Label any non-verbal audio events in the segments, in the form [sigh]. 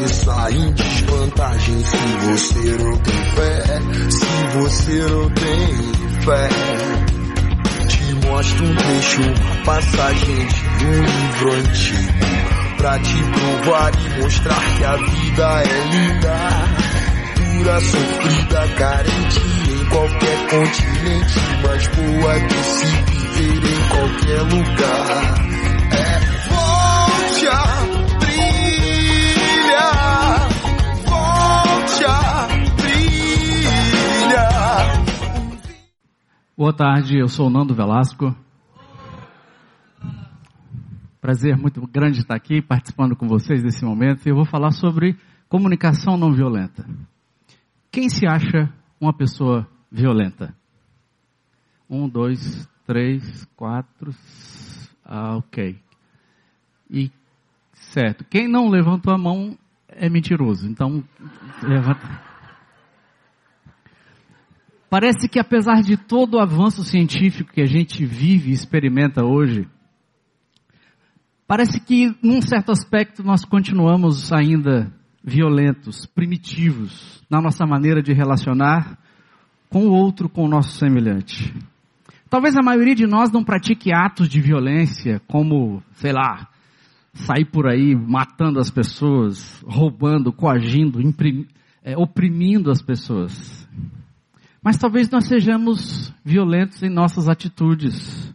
você sai em desvantagem se você não tem fé. Se você não tem fé. Te mostro um trecho, passagem de um livro antigo. Pra te provar e mostrar que a vida é linda dura, sofrida, carente em qualquer continente, mas boa de se viver em qualquer lugar. É Boa tarde, eu sou o Nando Velasco. Prazer muito grande estar aqui participando com vocês nesse momento. Eu vou falar sobre comunicação não violenta. Quem se acha uma pessoa violenta? Um, dois, três, quatro. Ah, ok. E certo. Quem não levantou a mão é mentiroso. Então, levanta. Parece que apesar de todo o avanço científico que a gente vive e experimenta hoje, parece que num certo aspecto nós continuamos ainda violentos, primitivos na nossa maneira de relacionar com o outro, com o nosso semelhante. Talvez a maioria de nós não pratique atos de violência, como, sei lá, sair por aí matando as pessoas, roubando, coagindo, é, oprimindo as pessoas. Mas talvez nós sejamos violentos em nossas atitudes,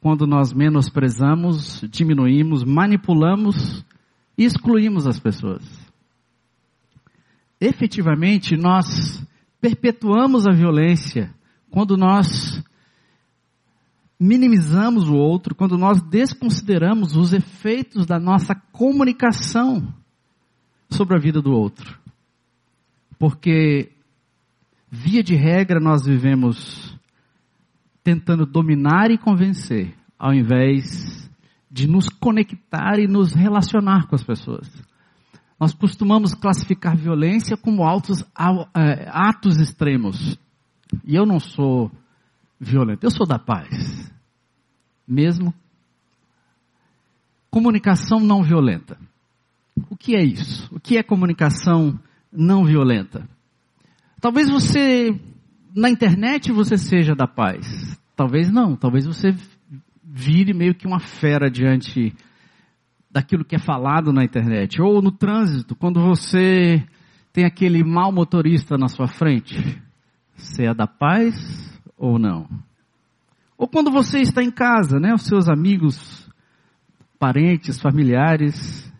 quando nós menosprezamos, diminuímos, manipulamos e excluímos as pessoas efetivamente nós perpetuamos a violência quando nós minimizamos o outro, quando nós desconsideramos os efeitos da nossa comunicação sobre a vida do outro. Porque, via de regra, nós vivemos tentando dominar e convencer, ao invés de nos conectar e nos relacionar com as pessoas. Nós costumamos classificar violência como atos, é, atos extremos. E eu não sou violento, eu sou da paz. Mesmo. Comunicação não violenta. O que é isso? O que é comunicação não violenta? Talvez você, na internet, você seja da paz. Talvez não. Talvez você vire meio que uma fera diante daquilo que é falado na internet. Ou no trânsito, quando você tem aquele mau motorista na sua frente. Você é da paz ou não? Ou quando você está em casa, né? Os seus amigos, parentes, familiares.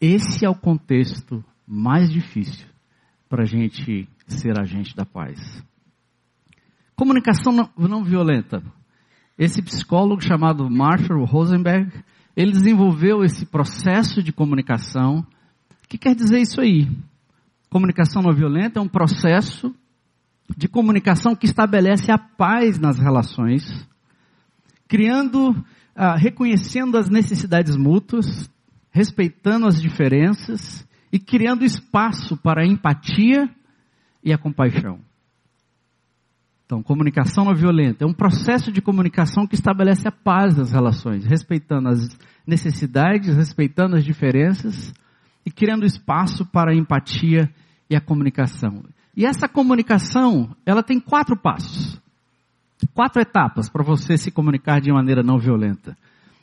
Esse é o contexto mais difícil para a gente ser agente da paz. Comunicação não, não violenta. Esse psicólogo chamado Marshall Rosenberg, ele desenvolveu esse processo de comunicação. O que quer dizer isso aí? Comunicação não violenta é um processo de comunicação que estabelece a paz nas relações, criando, ah, reconhecendo as necessidades mútuas, respeitando as diferenças e criando espaço para a empatia e a compaixão. Então, comunicação não violenta é um processo de comunicação que estabelece a paz das relações, respeitando as necessidades, respeitando as diferenças e criando espaço para a empatia e a comunicação. E essa comunicação, ela tem quatro passos, quatro etapas para você se comunicar de maneira não violenta.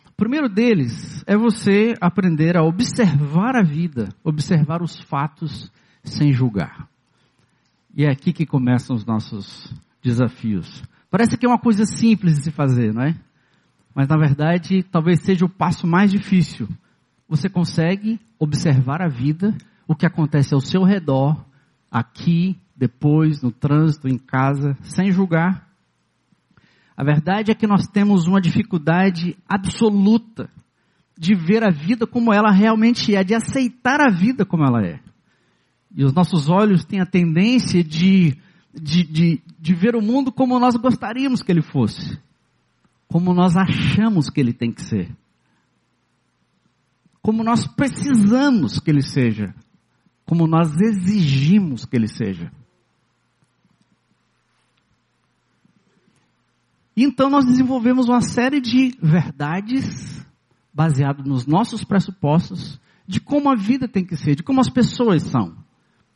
O primeiro deles é você aprender a observar a vida, observar os fatos sem julgar. E é aqui que começam os nossos desafios. Parece que é uma coisa simples de se fazer, não é? Mas na verdade, talvez seja o passo mais difícil. Você consegue observar a vida, o que acontece ao seu redor, aqui, depois, no trânsito, em casa, sem julgar. A verdade é que nós temos uma dificuldade absoluta de ver a vida como ela realmente é, de aceitar a vida como ela é. E os nossos olhos têm a tendência de de, de, de ver o mundo como nós gostaríamos que ele fosse, como nós achamos que ele tem que ser, como nós precisamos que ele seja, como nós exigimos que ele seja. Então nós desenvolvemos uma série de verdades baseadas nos nossos pressupostos de como a vida tem que ser, de como as pessoas são.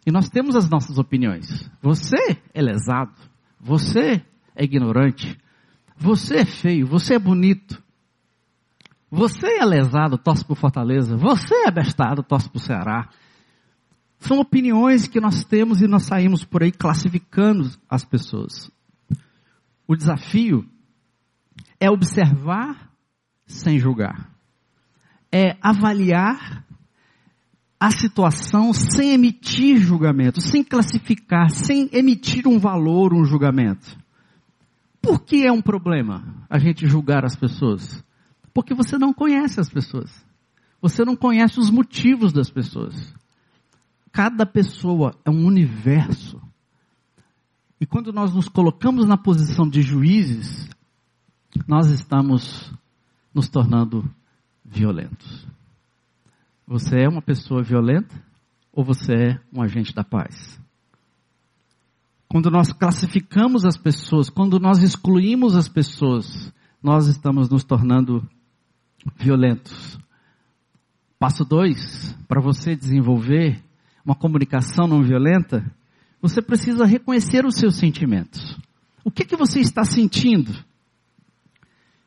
E nós temos as nossas opiniões. Você é lesado, você é ignorante, você é feio, você é bonito. Você é lesado, torce por Fortaleza. Você é bestado, torce por Ceará. São opiniões que nós temos e nós saímos por aí classificando as pessoas. O desafio é observar sem julgar. É avaliar a situação sem emitir julgamento, sem classificar, sem emitir um valor, um julgamento. Por que é um problema a gente julgar as pessoas? Porque você não conhece as pessoas. Você não conhece os motivos das pessoas. Cada pessoa é um universo. E quando nós nos colocamos na posição de juízes, nós estamos nos tornando violentos. Você é uma pessoa violenta ou você é um agente da paz? Quando nós classificamos as pessoas, quando nós excluímos as pessoas, nós estamos nos tornando violentos. Passo dois, para você desenvolver uma comunicação não violenta, você precisa reconhecer os seus sentimentos. O que, que você está sentindo?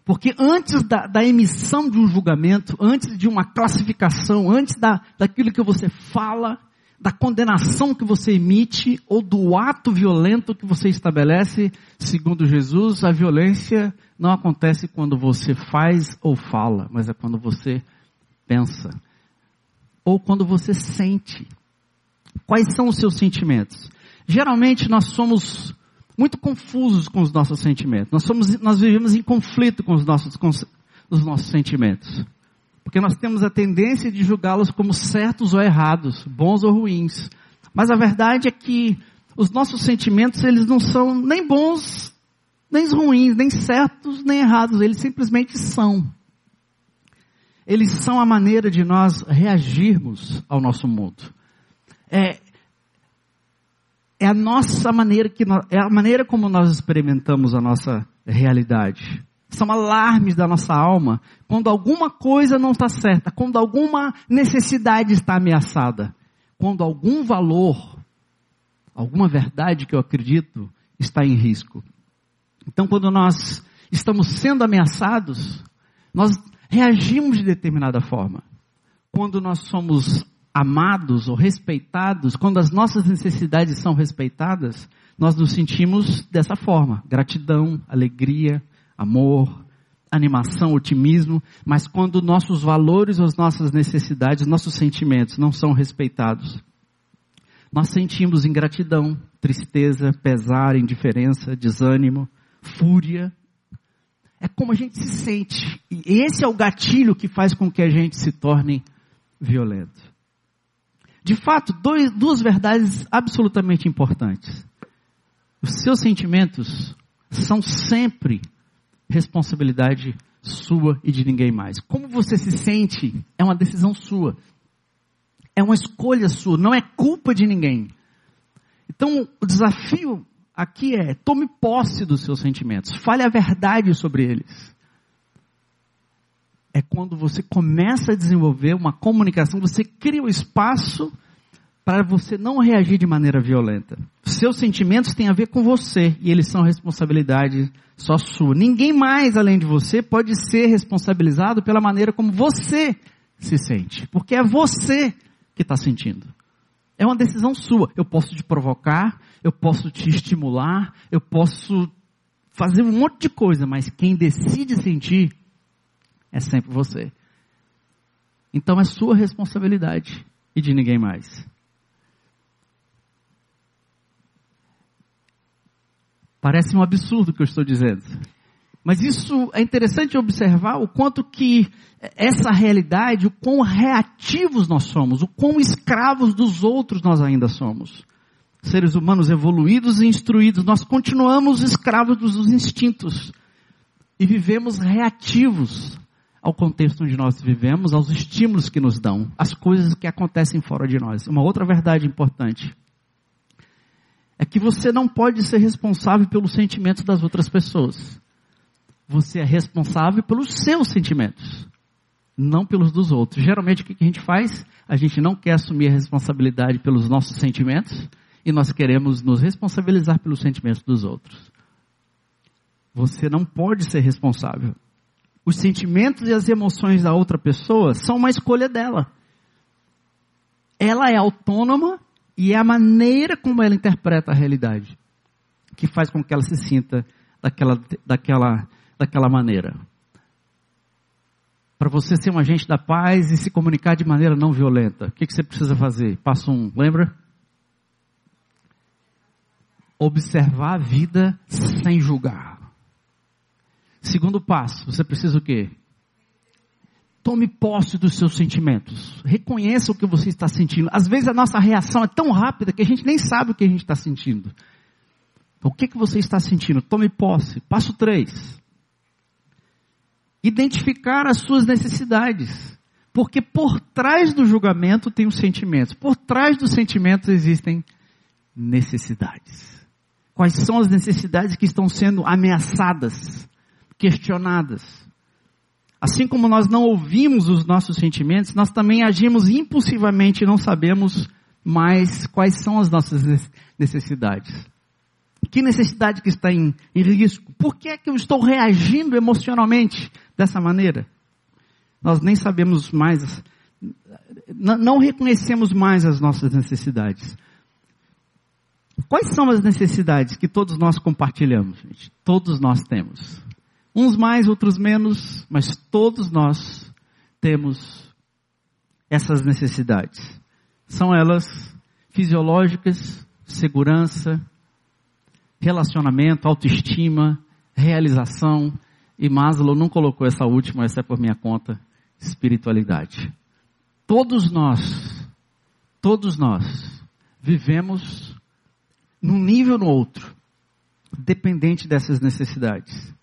Porque antes da, da, emissão de um julgamento, antes de uma classificação, antes da, daquilo que você fala, da condenação que você emite, ou do ato violento que você estabelece, segundo Jesus, a violência não acontece quando você faz ou fala, mas é quando você pensa. Ou quando você sente. Quais são os seus sentimentos? Geralmente nós somos muito confusos com os nossos sentimentos. Nós, somos, nós vivemos em conflito com os nossos, com os nossos sentimentos. Porque nós temos a tendência de julgá-los como certos ou errados, bons ou ruins. Mas a verdade é que os nossos sentimentos, eles não são nem bons, nem ruins, nem certos, nem errados. Eles simplesmente são. Eles são a maneira de nós reagirmos ao nosso mundo. É, é a nossa maneira que nós, é a maneira como nós experimentamos a nossa realidade. São alarmes da nossa alma quando alguma coisa não está certa, quando alguma necessidade está ameaçada, quando algum valor, alguma verdade que eu acredito está em risco. Então, quando nós estamos sendo ameaçados, nós reagimos de determinada forma. Quando nós somos amados ou respeitados, quando as nossas necessidades são respeitadas, nós nos sentimos dessa forma: gratidão, alegria, amor, animação, otimismo. Mas quando nossos valores, as nossas necessidades, nossos sentimentos não são respeitados, nós sentimos ingratidão, tristeza, pesar, indiferença, desânimo, fúria. É como a gente se sente. E esse é o gatilho que faz com que a gente se torne violento. De fato, dois, duas verdades absolutamente importantes. Os seus sentimentos são sempre responsabilidade sua e de ninguém mais. Como você se sente é uma decisão sua. É uma escolha sua, não é culpa de ninguém. Então, o desafio aqui é: tome posse dos seus sentimentos, fale a verdade sobre eles é quando você começa a desenvolver uma comunicação, você cria o um espaço para você não reagir de maneira violenta. Seus sentimentos têm a ver com você e eles são responsabilidade só sua. Ninguém mais além de você pode ser responsabilizado pela maneira como você se sente, porque é você que está sentindo. É uma decisão sua. Eu posso te provocar, eu posso te estimular, eu posso fazer um monte de coisa, mas quem decide sentir é sempre você. Então é sua responsabilidade e de ninguém mais. Parece um absurdo o que eu estou dizendo. Mas isso é interessante observar o quanto que essa realidade, o quão reativos nós somos, o quão escravos dos outros nós ainda somos. Seres humanos evoluídos e instruídos, nós continuamos escravos dos instintos e vivemos reativos ao contexto onde nós vivemos, aos estímulos que nos dão, às coisas que acontecem fora de nós. Uma outra verdade importante é que você não pode ser responsável pelos sentimentos das outras pessoas. Você é responsável pelos seus sentimentos. não pelos dos outros. Geralmente o que a gente faz? A gente não quer assumir a responsabilidade pelos nossos sentimentos e nós queremos nos responsabilizar pelos sentimentos dos outros. Você não pode ser responsável. Os sentimentos e as emoções da outra pessoa são uma escolha dela. Ela é autônoma e é a maneira como ela interpreta a realidade que faz com que ela se sinta daquela, daquela, daquela maneira. Para você ser um agente da paz e se comunicar de maneira não violenta, o que, que você precisa fazer? Passo um, lembra? Observar a vida sem julgar. Segundo passo, você precisa o quê? Tome posse dos seus sentimentos. Reconheça o que você está sentindo. Às vezes a nossa reação é tão rápida que a gente nem sabe o que a gente está sentindo. O que, que você está sentindo? Tome posse. Passo 3. Identificar as suas necessidades. Porque por trás do julgamento tem os sentimentos. Por trás dos sentimentos existem necessidades. Quais são as necessidades que estão sendo ameaçadas, questionadas? Assim como nós não ouvimos os nossos sentimentos, nós também agimos impulsivamente e não sabemos mais quais são as nossas necessidades. Que necessidade que está em, em risco? Por que é que eu estou reagindo emocionalmente dessa maneira? Nós nem sabemos mais, não reconhecemos mais as nossas necessidades. Quais são as necessidades que todos nós compartilhamos, gente? Todos nós temos. Uns mais, outros menos, mas todos nós temos essas necessidades. São elas fisiológicas, segurança, relacionamento, autoestima, realização. E Maslow não colocou essa última, essa é por minha conta, espiritualidade. Todos nós, todos nós, vivemos num nível ou no outro, dependente dessas necessidades.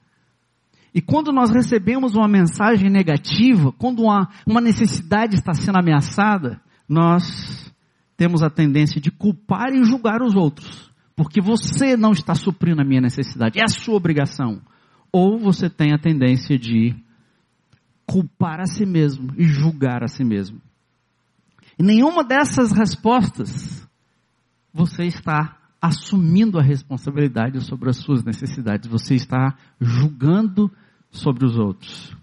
E quando nós recebemos uma mensagem negativa, quando uma, uma necessidade está sendo ameaçada, nós temos a tendência de culpar e julgar os outros porque você não está suprindo a minha necessidade, é a sua obrigação. Ou você tem a tendência de culpar a si mesmo e julgar a si mesmo. E nenhuma dessas respostas você está assumindo a responsabilidade sobre as suas necessidades, você está julgando sobre os outros.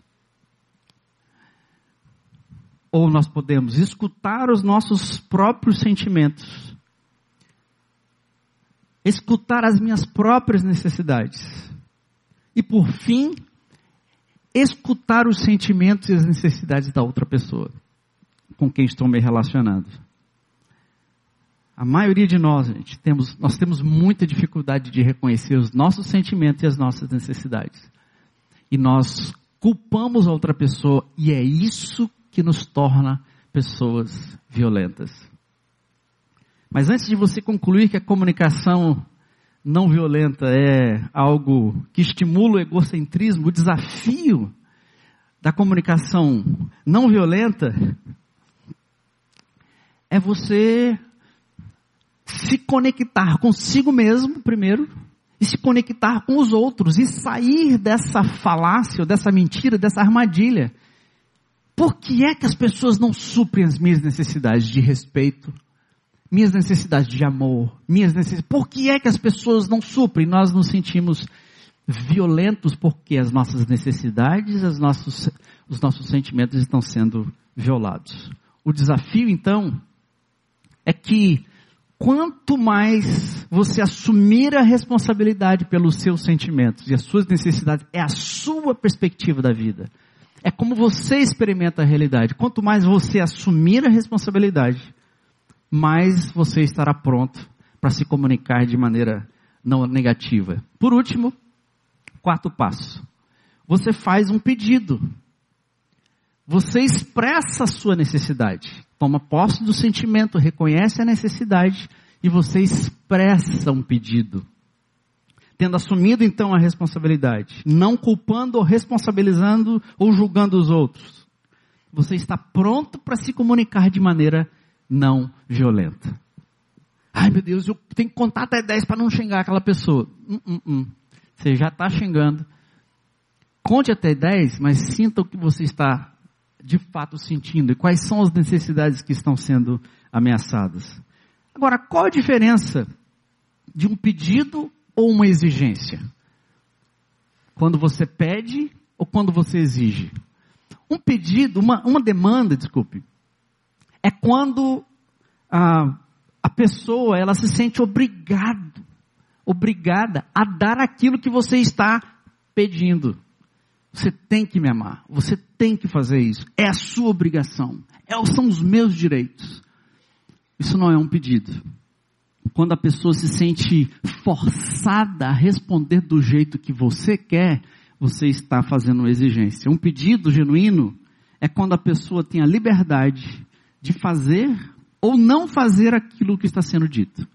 Ou nós podemos escutar os nossos próprios sentimentos escutar as minhas próprias necessidades. E por fim, escutar os sentimentos e as necessidades da outra pessoa com quem estou me relacionando. A maioria de nós, gente, temos, nós temos muita dificuldade de reconhecer os nossos sentimentos e as nossas necessidades. E nós culpamos a outra pessoa e é isso que nos torna pessoas violentas. Mas antes de você concluir que a comunicação não violenta é algo que estimula o egocentrismo, o desafio da comunicação não violenta é você se conectar consigo mesmo primeiro e se conectar com os outros e sair dessa falácia, dessa mentira, dessa armadilha. Por que é que as pessoas não suprem as minhas necessidades de respeito, minhas necessidades de amor, minhas necessidades. Por que é que as pessoas não suprem? Nós nos sentimos violentos porque as nossas necessidades, os nossos, os nossos sentimentos estão sendo violados. O desafio, então, é que quanto mais você assumir a responsabilidade pelos seus sentimentos e as suas necessidades, é a sua perspectiva da vida. É como você experimenta a realidade. Quanto mais você assumir a responsabilidade, mais você estará pronto para se comunicar de maneira não negativa. Por último, quarto passo. Você faz um pedido. Você expressa a sua necessidade. Toma posse do sentimento, reconhece a necessidade e você expressa um pedido. Tendo assumido então a responsabilidade, não culpando ou responsabilizando ou julgando os outros. Você está pronto para se comunicar de maneira não violenta. Ai meu Deus, eu tenho que contar até 10 para não xingar aquela pessoa. Hum, hum, hum. Você já está xingando. Conte até 10, mas sinta o que você está de fato sentindo e quais são as necessidades que estão sendo ameaçadas. Agora, qual a diferença de um pedido ou uma exigência? Quando você pede ou quando você exige? Um pedido, uma, uma demanda, desculpe, é quando a, a pessoa ela se sente obrigado, obrigada a dar aquilo que você está pedindo. Você tem que me amar. Você tem que fazer isso. É a sua obrigação. É, são os meus direitos. Isso não é um pedido. Quando a pessoa se sente forçada a responder do jeito que você quer, você está fazendo uma exigência. Um pedido genuíno é quando a pessoa tem a liberdade de fazer ou não fazer aquilo que está sendo dito.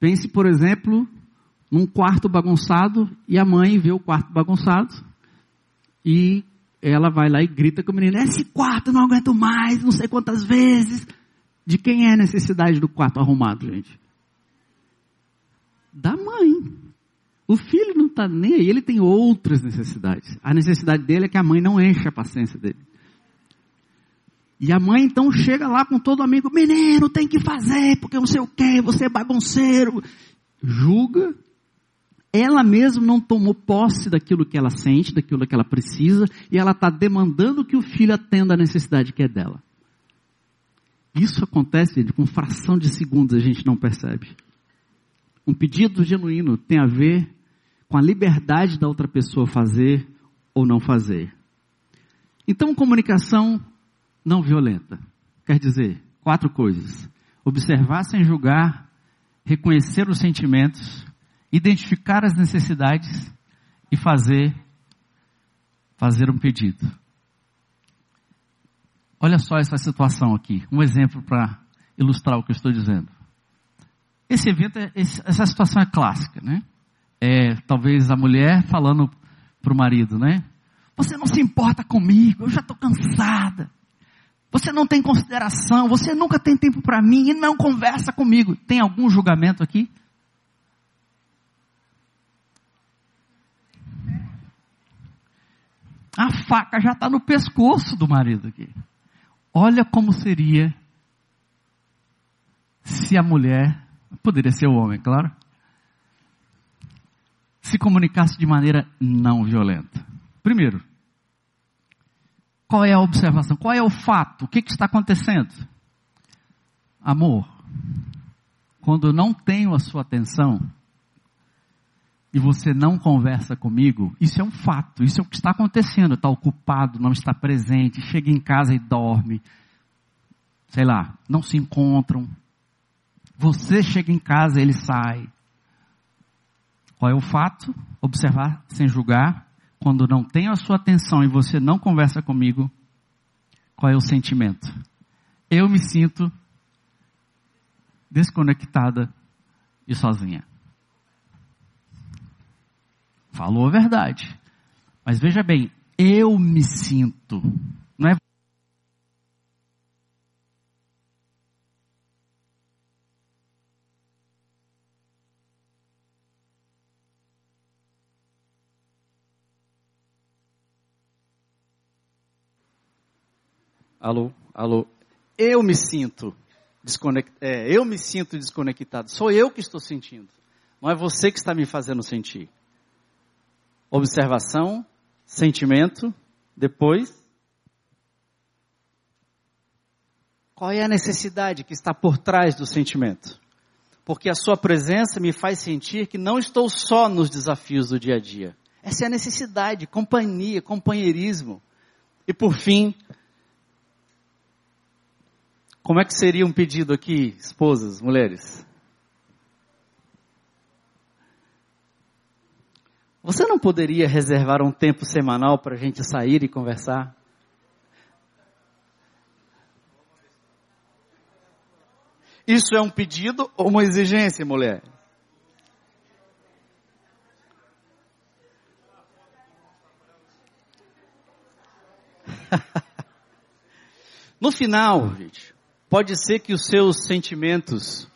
Pense, por exemplo, num quarto bagunçado e a mãe vê o quarto bagunçado e ela vai lá e grita com o menino: Esse quarto não aguento mais, não sei quantas vezes. De quem é a necessidade do quarto arrumado, gente? Da mãe. O filho não está nem aí, ele tem outras necessidades. A necessidade dele é que a mãe não enche a paciência dele. E a mãe então chega lá com todo amigo, menino, tem que fazer, porque não sei o que, você é bagunceiro. Julga ela mesma não tomou posse daquilo que ela sente, daquilo que ela precisa, e ela está demandando que o filho atenda a necessidade que é dela. Isso acontece, gente, com fração de segundos a gente não percebe. Um pedido genuíno tem a ver com a liberdade da outra pessoa fazer ou não fazer. Então, comunicação não violenta. Quer dizer, quatro coisas: observar sem julgar, reconhecer os sentimentos, identificar as necessidades e fazer fazer um pedido. Olha só essa situação aqui, um exemplo para ilustrar o que eu estou dizendo. Esse evento, é, essa situação é clássica, né? É talvez a mulher falando para o marido, né? Você não se importa comigo, eu já estou cansada. Você não tem consideração, você nunca tem tempo para mim e não conversa comigo. Tem algum julgamento aqui? A faca já está no pescoço do marido aqui. Olha como seria se a mulher, poderia ser o homem, claro, se comunicasse de maneira não violenta. Primeiro, qual é a observação? Qual é o fato? O que, que está acontecendo? Amor, quando eu não tenho a sua atenção, e você não conversa comigo, isso é um fato, isso é o que está acontecendo. Está ocupado, não está presente, chega em casa e dorme, sei lá, não se encontram. Você chega em casa, ele sai. Qual é o fato? Observar sem julgar. Quando não tenho a sua atenção e você não conversa comigo, qual é o sentimento? Eu me sinto desconectada e sozinha. Falou a verdade. Mas veja bem, eu me sinto. Não é Alô, alô. Eu me sinto desconectado. É, eu me sinto desconectado. Sou eu que estou sentindo. Não é você que está me fazendo sentir observação, sentimento, depois. Qual é a necessidade que está por trás do sentimento? Porque a sua presença me faz sentir que não estou só nos desafios do dia a dia. Essa é a necessidade, companhia, companheirismo. E por fim, como é que seria um pedido aqui, esposas, mulheres? Você não poderia reservar um tempo semanal para a gente sair e conversar? Isso é um pedido ou uma exigência, mulher? [laughs] no final, gente, pode ser que os seus sentimentos,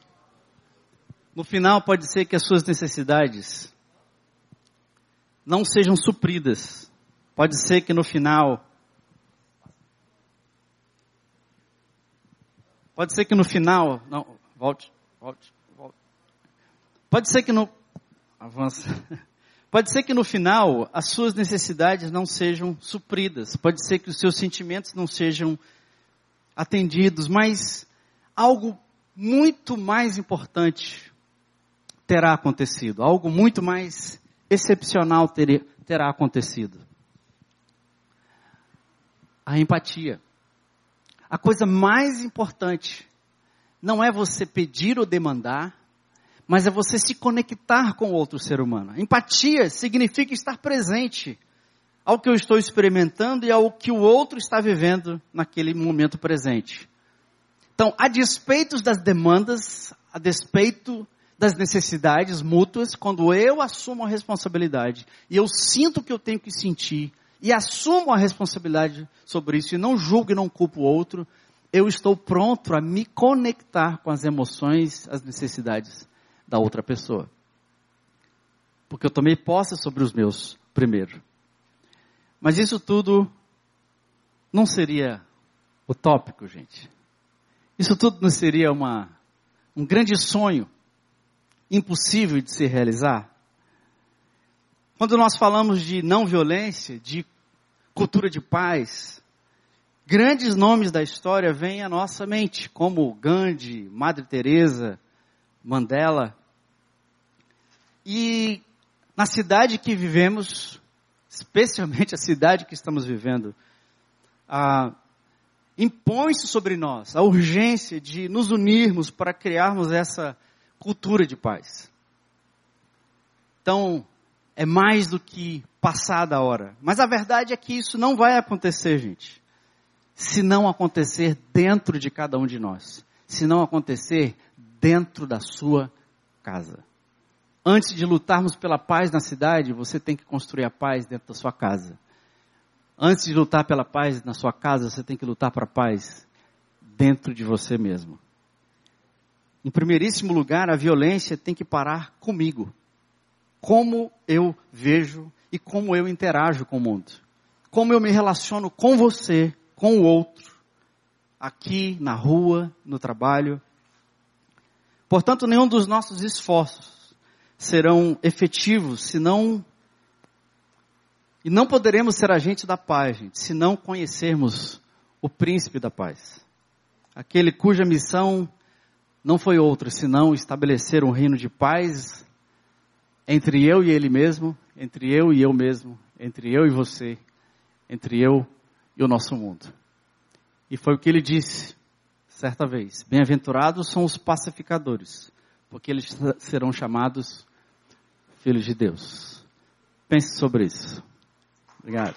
no final pode ser que as suas necessidades não sejam supridas. Pode ser que no final. Pode ser que no final. Não, volte, volte, volte. Pode ser que no. Avança. [laughs] Pode ser que no final as suas necessidades não sejam supridas. Pode ser que os seus sentimentos não sejam atendidos. Mas algo muito mais importante terá acontecido. Algo muito mais excepcional ter, terá acontecido. A empatia. A coisa mais importante não é você pedir ou demandar, mas é você se conectar com outro ser humano. Empatia significa estar presente ao que eu estou experimentando e ao que o outro está vivendo naquele momento presente. Então, a despeito das demandas, a despeito das necessidades mútuas, quando eu assumo a responsabilidade e eu sinto que eu tenho que sentir e assumo a responsabilidade sobre isso e não julgo e não culpo o outro, eu estou pronto a me conectar com as emoções, as necessidades da outra pessoa. Porque eu tomei posse sobre os meus primeiro. Mas isso tudo não seria utópico, gente. Isso tudo não seria uma, um grande sonho impossível de se realizar? Quando nós falamos de não violência, de cultura de paz, grandes nomes da história vêm à nossa mente, como Gandhi, Madre Teresa, Mandela. E na cidade que vivemos, especialmente a cidade que estamos vivendo, impõe-se sobre nós a urgência de nos unirmos para criarmos essa cultura de paz. Então, é mais do que passada a hora. Mas a verdade é que isso não vai acontecer, gente. Se não acontecer dentro de cada um de nós. Se não acontecer dentro da sua casa. Antes de lutarmos pela paz na cidade, você tem que construir a paz dentro da sua casa. Antes de lutar pela paz na sua casa, você tem que lutar para a paz dentro de você mesmo. Em primeiríssimo lugar, a violência tem que parar comigo. Como eu vejo e como eu interajo com o mundo. Como eu me relaciono com você, com o outro, aqui, na rua, no trabalho. Portanto, nenhum dos nossos esforços serão efetivos se não e não poderemos ser agentes da paz, gente, se não conhecermos o príncipe da paz. Aquele cuja missão não foi outra senão estabelecer um reino de paz entre eu e ele mesmo, entre eu e eu mesmo, entre eu e você, entre eu e o nosso mundo. E foi o que ele disse certa vez: Bem-aventurados são os pacificadores, porque eles serão chamados filhos de Deus. Pense sobre isso. Obrigado.